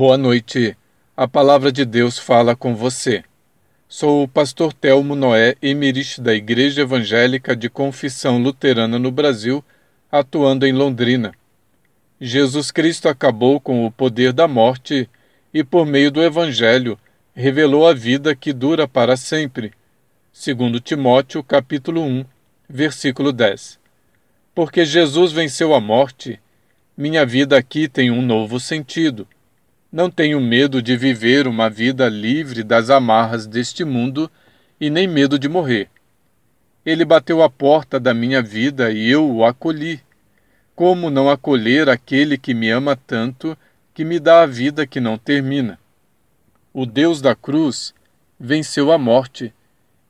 Boa noite. A palavra de Deus fala com você. Sou o pastor Telmo Noé, emerite da Igreja Evangélica de Confissão Luterana no Brasil, atuando em Londrina. Jesus Cristo acabou com o poder da morte e, por meio do Evangelho, revelou a vida que dura para sempre. Segundo Timóteo, capítulo 1, versículo 10. Porque Jesus venceu a morte, minha vida aqui tem um novo sentido. Não tenho medo de viver uma vida livre das amarras deste mundo e nem medo de morrer. Ele bateu a porta da minha vida e eu o acolhi. Como não acolher aquele que me ama tanto, que me dá a vida que não termina? O Deus da cruz venceu a morte.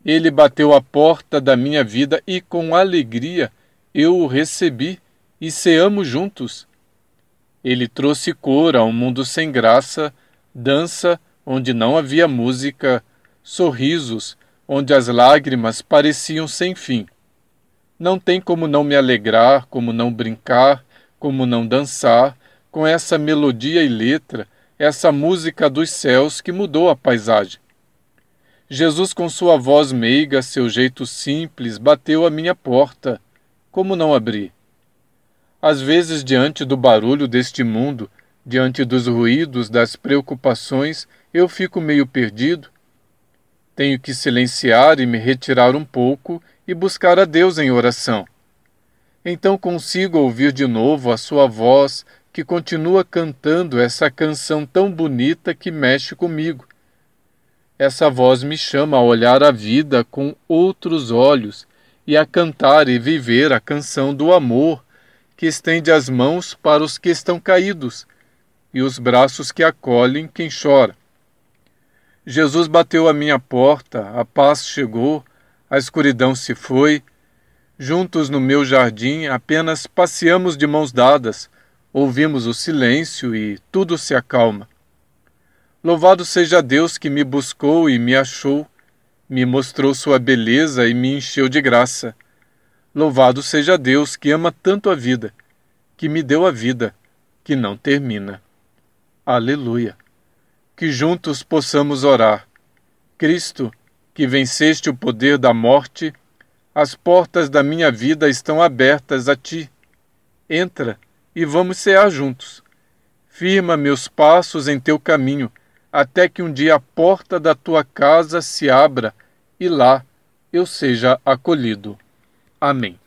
Ele bateu a porta da minha vida e com alegria eu o recebi e ceamos juntos. Ele trouxe cor a um mundo sem graça, dança onde não havia música, sorrisos onde as lágrimas pareciam sem fim. Não tem como não me alegrar, como não brincar, como não dançar com essa melodia e letra, essa música dos céus que mudou a paisagem. Jesus, com sua voz meiga, seu jeito simples, bateu à minha porta. Como não abrir? Às vezes, diante do barulho deste mundo, diante dos ruídos, das preocupações, eu fico meio perdido. Tenho que silenciar e me retirar um pouco e buscar a Deus em oração. Então consigo ouvir de novo a sua voz que continua cantando essa canção tão bonita que mexe comigo. Essa voz me chama a olhar a vida com outros olhos e a cantar e viver a canção do amor que estende as mãos para os que estão caídos e os braços que acolhem quem chora. Jesus bateu à minha porta, a paz chegou, a escuridão se foi. Juntos no meu jardim apenas passeamos de mãos dadas, ouvimos o silêncio e tudo se acalma. Louvado seja Deus que me buscou e me achou, me mostrou sua beleza e me encheu de graça. Louvado seja Deus que ama tanto a vida, que me deu a vida, que não termina. Aleluia. Que juntos possamos orar. Cristo, que venceste o poder da morte, as portas da minha vida estão abertas a ti. Entra e vamos cear juntos. Firma meus passos em teu caminho, até que um dia a porta da tua casa se abra e lá eu seja acolhido. Amém.